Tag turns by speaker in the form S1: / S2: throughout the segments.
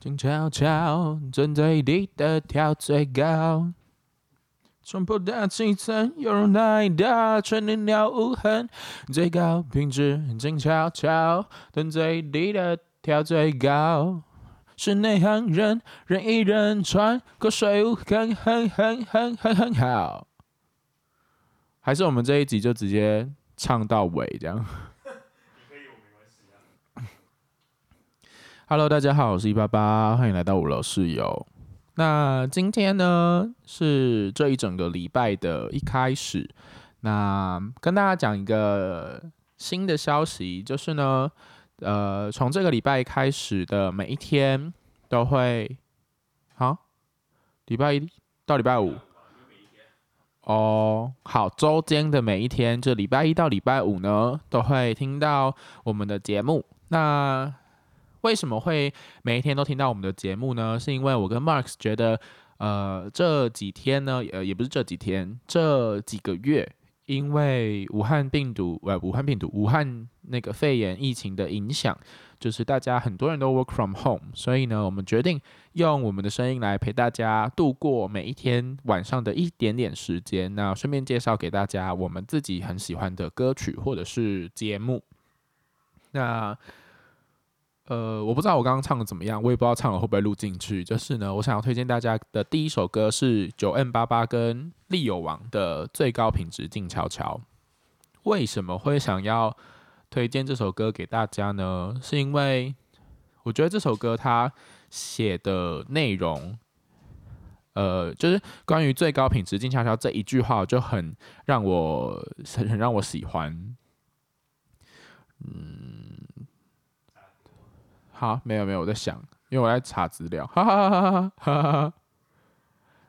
S1: 静悄悄，正最低的跳最高，冲破大气层，犹如那一道春天了无痕。最高品质，静悄悄，等最低的跳最高，是内行人，人一人穿过水雾，很很很很很很好。还是我们这一集就直接唱到尾这样？Hello，大家好，我是一八八，欢迎来到五楼室友。那今天呢是这一整个礼拜的一开始，那跟大家讲一个新的消息，就是呢，呃，从这个礼拜开始的每一天都会，好，礼拜一到礼拜五，哦，好，周间的每一天，这礼拜一到礼拜五呢，都会听到我们的节目。那为什么会每一天都听到我们的节目呢？是因为我跟 Marks 觉得，呃，这几天呢，呃，也不是这几天，这几个月，因为武汉病毒，呃，武汉病毒，武汉那个肺炎疫情的影响，就是大家很多人都 work from home，所以呢，我们决定用我们的声音来陪大家度过每一天晚上的一点点时间。那顺便介绍给大家我们自己很喜欢的歌曲或者是节目。那。呃，我不知道我刚刚唱的怎么样，我也不知道唱了会不会录进去。就是呢，我想要推荐大家的第一首歌是 9m88 跟利友王的《最高品质静悄悄》。为什么会想要推荐这首歌给大家呢？是因为我觉得这首歌它写的内容，呃，就是关于最高品质静悄悄这一句话，就很让我很很让我喜欢。嗯。好，没有没有，我在想，因为我在查资料，哈哈哈哈哈哈。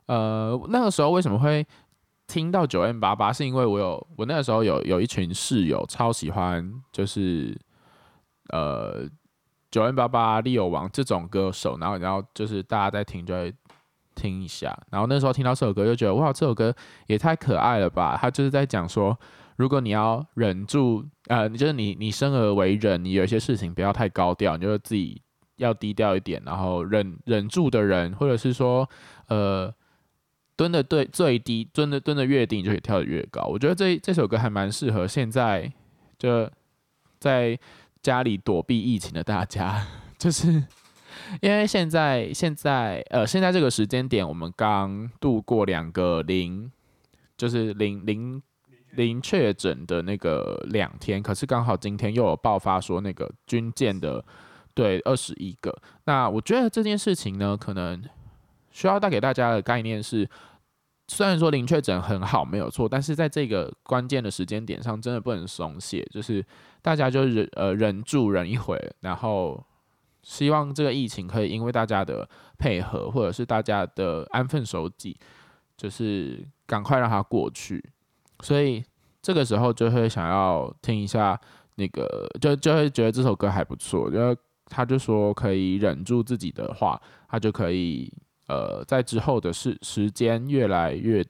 S1: 呃，那个时候为什么会听到九 M 八八？是因为我有我那个时候有有一群室友超喜欢，就是呃九 M 八八利友王这种歌手，然后然后就是大家在听就会听一下，然后那时候听到这首歌就觉得哇，这首歌也太可爱了吧！他就是在讲说。如果你要忍住，呃，就是你你生而为人，你有一些事情不要太高调，你就自己要低调一点，然后忍忍住的人，或者是说，呃，蹲的对最低，蹲的蹲的越低，你就可以跳得越高。我觉得这这首歌还蛮适合现在就在家里躲避疫情的大家，就是因为现在现在呃现在这个时间点，我们刚度过两个零，就是零零。零确诊的那个两天，可是刚好今天又有爆发说那个军舰的，对，二十一个。那我觉得这件事情呢，可能需要带给大家的概念是，虽然说零确诊很好没有错，但是在这个关键的时间点上，真的不能松懈，就是大家就忍呃忍住忍一会，然后希望这个疫情可以因为大家的配合或者是大家的安分守己，就是赶快让它过去。所以这个时候就会想要听一下那个，就就会觉得这首歌还不错。因为他就说可以忍住自己的话，他就可以呃在之后的时时间越来越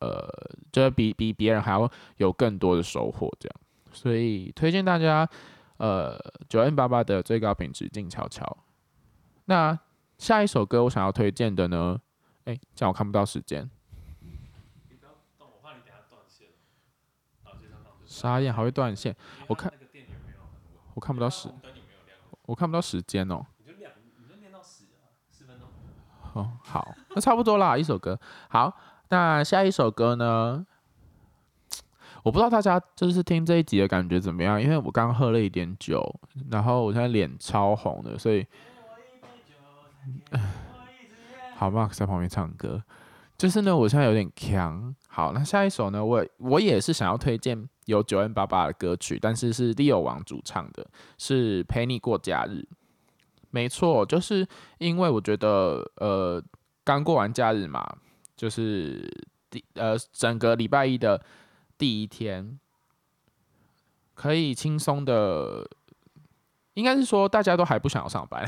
S1: 呃，就是比比别人还要有更多的收获这样。所以推荐大家呃 9m88 的最高品质静悄悄。那下一首歌我想要推荐的呢，哎，这样我看不到时间。沙燕还会断线，我看我看不到时，我看不到时间哦。哦，好，那差不多啦，一首歌。好，那下一首歌呢？我不知道大家就是听这一集的感觉怎么样，因为我刚喝了一点酒，然后我现在脸超红的，所以，好吧，在旁边唱歌。就是呢，我现在有点强。好，那下一首呢？我我也是想要推荐有 9m88 的歌曲，但是是利友王主唱的，是陪你过假日。没错，就是因为我觉得，呃，刚过完假日嘛，就是第呃整个礼拜一的第一天，可以轻松的，应该是说大家都还不想要上班。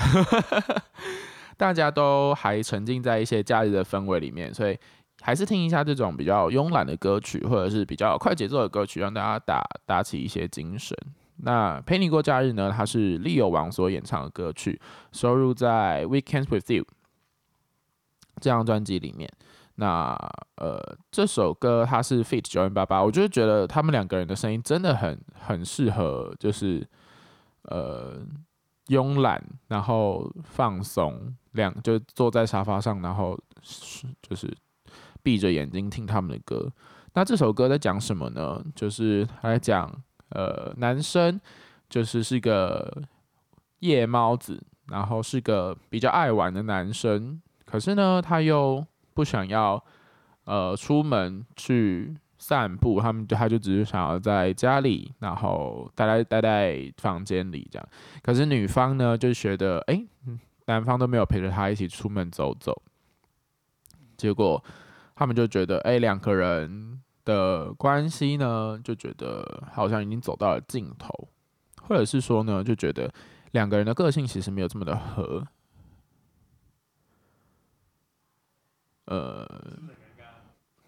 S1: 大家都还沉浸在一些假日的氛围里面，所以还是听一下这种比较慵懒的歌曲，或者是比较快节奏的歌曲，让大家打打起一些精神。那陪你过假日呢，它是利友王所演唱的歌曲，收录在《Weekends with You》这张专辑里面。那呃，这首歌它是 feat. 9m88，我就是觉得他们两个人的声音真的很很适合，就是呃慵懒，然后放松，两就坐在沙发上，然后就是闭着眼睛听他们的歌。那这首歌在讲什么呢？就是他在讲呃男生就是是个夜猫子，然后是个比较爱玩的男生，可是呢他又不想要，呃，出门去散步，他们就他就只是想要在家里，然后待在待在房间里这样。可是女方呢，就觉得，哎、男方都没有陪着他一起出门走走，结果他们就觉得，哎、欸，两个人的关系呢，就觉得好像已经走到了尽头，或者是说呢，就觉得两个人的个性其实没有这么的合。呃，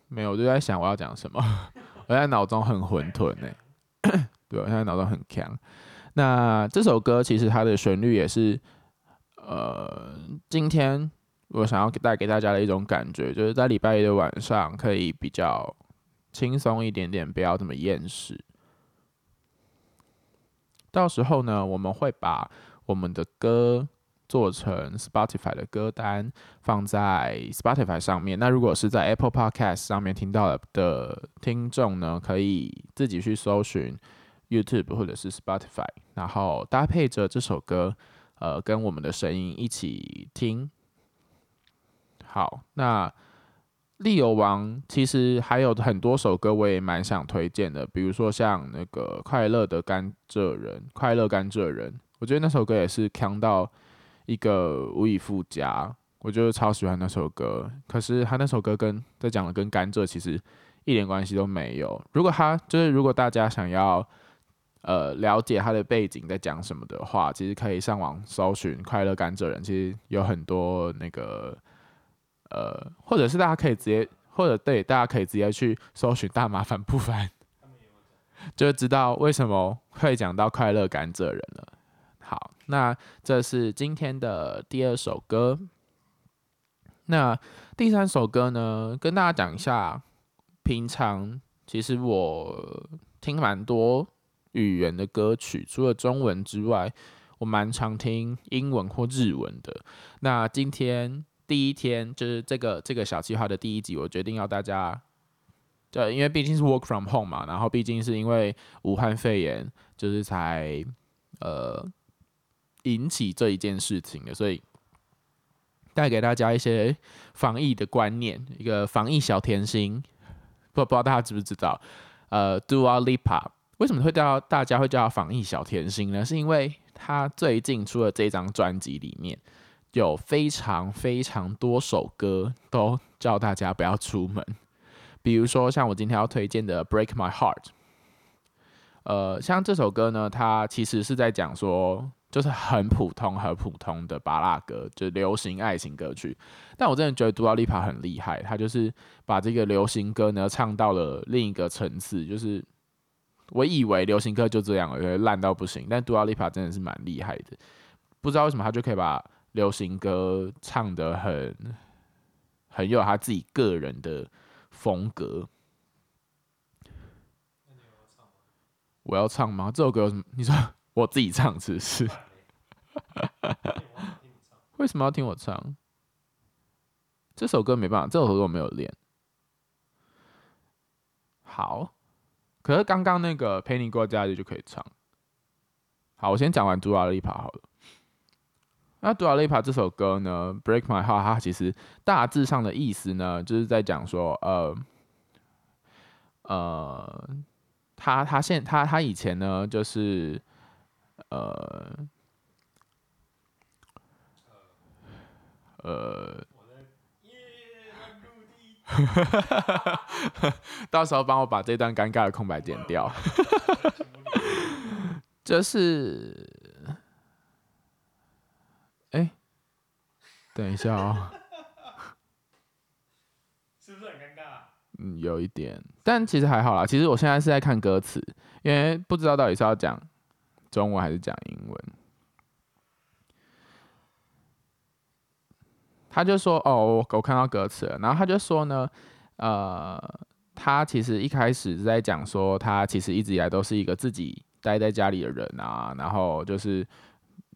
S1: 没有，我就在想我要讲什么，我现在脑中很混沌呢。对，我现在脑中很强。那这首歌其实它的旋律也是，呃，今天我想要带给大家的一种感觉，就是在礼拜一的晚上可以比较轻松一点点，不要这么厌世。到时候呢，我们会把我们的歌。做成 Spotify 的歌单放在 Spotify 上面。那如果是在 Apple Podcast 上面听到的听众呢，可以自己去搜寻 YouTube 或者是 Spotify，然后搭配着这首歌，呃，跟我们的声音一起听。好，那利友王其实还有很多首歌，我也蛮想推荐的，比如说像那个快乐的甘蔗人，快乐甘蔗人，我觉得那首歌也是强到。一个无以复加，我就超喜欢那首歌。可是他那首歌跟在讲的跟甘蔗其实一点关系都没有。如果他就是如果大家想要呃了解他的背景在讲什么的话，其实可以上网搜寻《快乐甘蔗人》，其实有很多那个呃，或者是大家可以直接，或者对，大家可以直接去搜寻《大麻烦不烦》，就知道为什么会讲到快乐甘蔗人了。好，那这是今天的第二首歌。那第三首歌呢，跟大家讲一下，平常其实我听蛮多语言的歌曲，除了中文之外，我蛮常听英文或日文的。那今天第一天就是这个这个小计划的第一集，我决定要大家，对，因为毕竟是 work from home 嘛，然后毕竟是因为武汉肺炎，就是才呃。引起这一件事情的，所以带给大家一些防疫的观念，一个防疫小甜心。不不知道大家知不知道？呃，Dua Lipa 为什么会叫大家会叫他防疫小甜心呢？是因为他最近出的这张专辑里面有非常非常多首歌都叫大家不要出门，比如说像我今天要推荐的《Break My Heart》。呃，像这首歌呢，它其实是在讲说。就是很普通、很普通的巴拉歌，就流行爱情歌曲。但我真的觉得 Dua Lipa 很厉害，他就是把这个流行歌呢唱到了另一个层次。就是我以为流行歌就这样了，烂到不行。但 Dua Lipa 真的是蛮厉害的，不知道为什么他就可以把流行歌唱得很很有他自己个人的风格。我要唱吗？这首歌有什么？你说？我自己唱是不是？为什么要听我唱？这首歌没办法，这首歌我没有练。好，可是刚刚那个陪你过假日就可以唱。好，我先讲完 Dua Lipa 好了。那 Dua Lipa 这首歌呢，Break My Heart，它其实大致上的意思呢，就是在讲说，呃，呃，他他现他他以前呢，就是。呃，呃，到时候帮我把这段尴尬的空白剪掉。就是，哎，等一下哦，是不是很尴尬？嗯，有一点，但其实还好啦。其实我现在是在看歌词，因为不知道到底是要讲。中文还是讲英文？他就说：“哦，我我看到歌词了。”然后他就说呢，呃，他其实一开始是在讲说，他其实一直以来都是一个自己待在家里的人啊，然后就是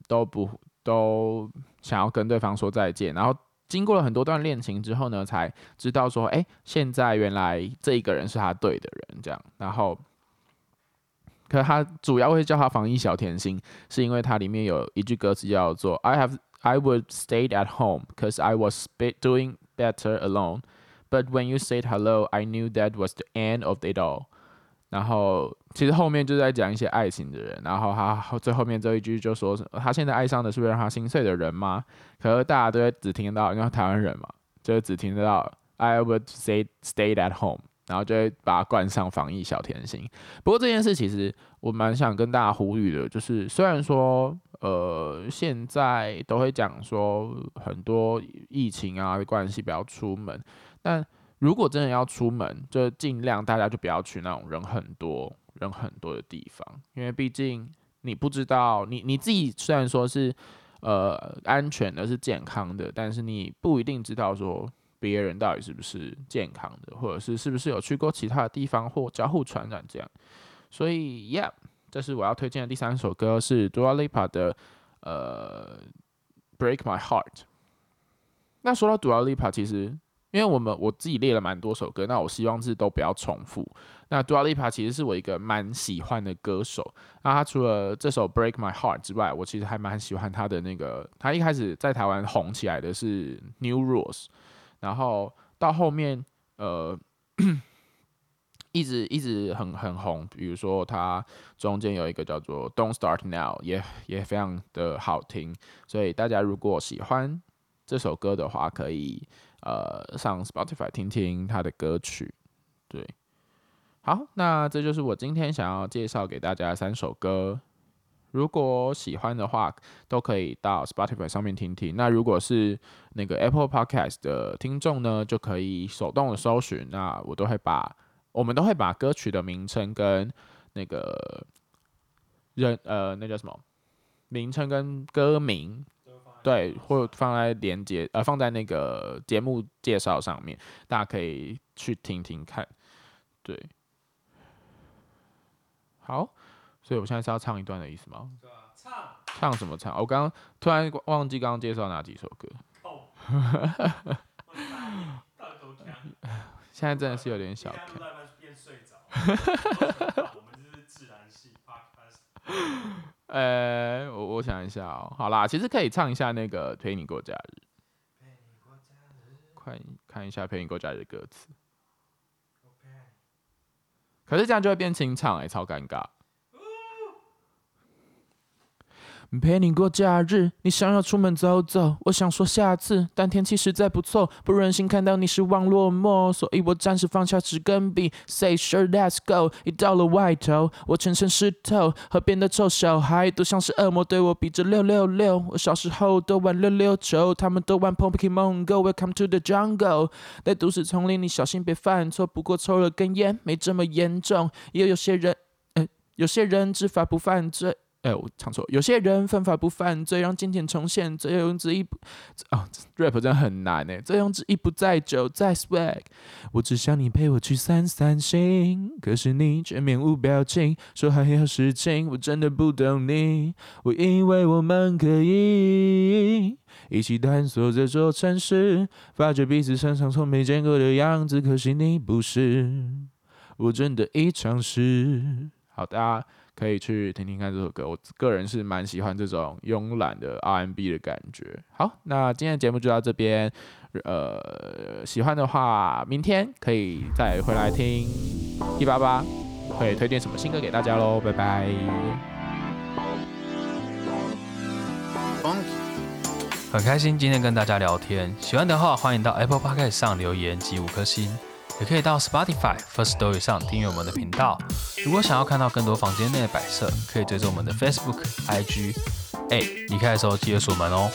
S1: 都不都想要跟对方说再见，然后经过了很多段恋情之后呢，才知道说，哎，现在原来这一个人是他对的人，这样。然后，可他主要会叫他防疫小甜心，是因为它里面有一句歌词叫做 “I have”。I would stay at home because I was doing better alone. But when you said hello, I knew that was the end of it all. 然后其实后面就在讲一些爱情的人，然后他最后面这一句就说，他现在爱上的是会让他心碎的人吗？可是大家都会只听到，因为台湾人嘛，就只听得到 I would say stay at home。然后就会把它冠上防疫小甜心。不过这件事其实我蛮想跟大家呼吁的，就是虽然说呃现在都会讲说很多疫情啊的关系不要出门，但如果真的要出门，就尽量大家就不要去那种人很多人很多的地方，因为毕竟你不知道你你自己虽然说是呃安全的是健康的，但是你不一定知道说。别人到底是不是健康的，或者是是不是有去过其他的地方或交互传染这样？所以，Yeah，这是我要推荐的第三首歌，是 Dua Lipa 的呃《Break My Heart》。那说到 Dua Lipa，其实因为我们我自己列了蛮多首歌，那我希望是都不要重复。那 Dua Lipa 其实是我一个蛮喜欢的歌手。那他除了这首《Break My Heart》之外，我其实还蛮喜欢他的那个，他一开始在台湾红起来的是《New Rules》。然后到后面，呃，一直一直很很红。比如说，它中间有一个叫做《Don't Start Now》，也也非常的好听。所以大家如果喜欢这首歌的话，可以呃上 Spotify 听听他的歌曲。对，好，那这就是我今天想要介绍给大家的三首歌。如果喜欢的话，都可以到 Spotify 上面听听。那如果是那个 Apple Podcast 的听众呢，就可以手动的搜寻。那我都会把，我们都会把歌曲的名称跟那个人呃，那叫什么名称跟歌名，对，会放在连接呃，放在那个节目介绍上面，大家可以去听听看。对，好。所以我现在是要唱一段的意思吗？唱唱什么唱？我刚刚突然忘记刚刚介绍哪几首歌。现在真的是有点小看。呃，我我想一下哦。好啦，其实可以唱一下那个陪你过假日。快看一下陪你过假日的歌词。可是这样就会变清唱哎，超尴尬。陪你过假日，你想要出门走走，我想说下次，但天气实在不错，不忍心看到你失望落寞，所以我暂时放下纸跟笔，Say sure let's go。一到了外头，我全身湿透，河边的臭小孩都像是恶魔对我比着六六六。我小时候都玩溜溜球，他们都玩 Pokemon Go，Welcome to the jungle。在都市丛林，你小心别犯错。不过抽了根烟没这么严重，也有些人，呃，有些人执法不犯罪。哎、我唱错。有些人犯法不犯罪，让金钱重现。醉翁之意不哦，rap 真的很难哎。醉翁之意不在酒，在 swag。我只想你陪我去散散心，可是你却面无表情，说还有事情。我真的不懂你。我以为我们可以一起探索这座城市，发觉彼此身上从没见过的样子。可惜你不是，我真的已尝试。好的。可以去听听看这首歌，我个人是蛮喜欢这种慵懒的 R&B 的感觉。好，那今天的节目就到这边，呃，喜欢的话，明天可以再回来听一八八，会推荐什么新歌给大家喽，拜拜。
S2: 很开心今天跟大家聊天，喜欢的话欢迎到 Apple Podcast 上留言及五颗星。也可以到 Spotify、First Story 上订阅我们的频道。如果想要看到更多房间内的摆设，可以追踪我们的 Facebook、IG。哎，离开的时候记得锁门哦。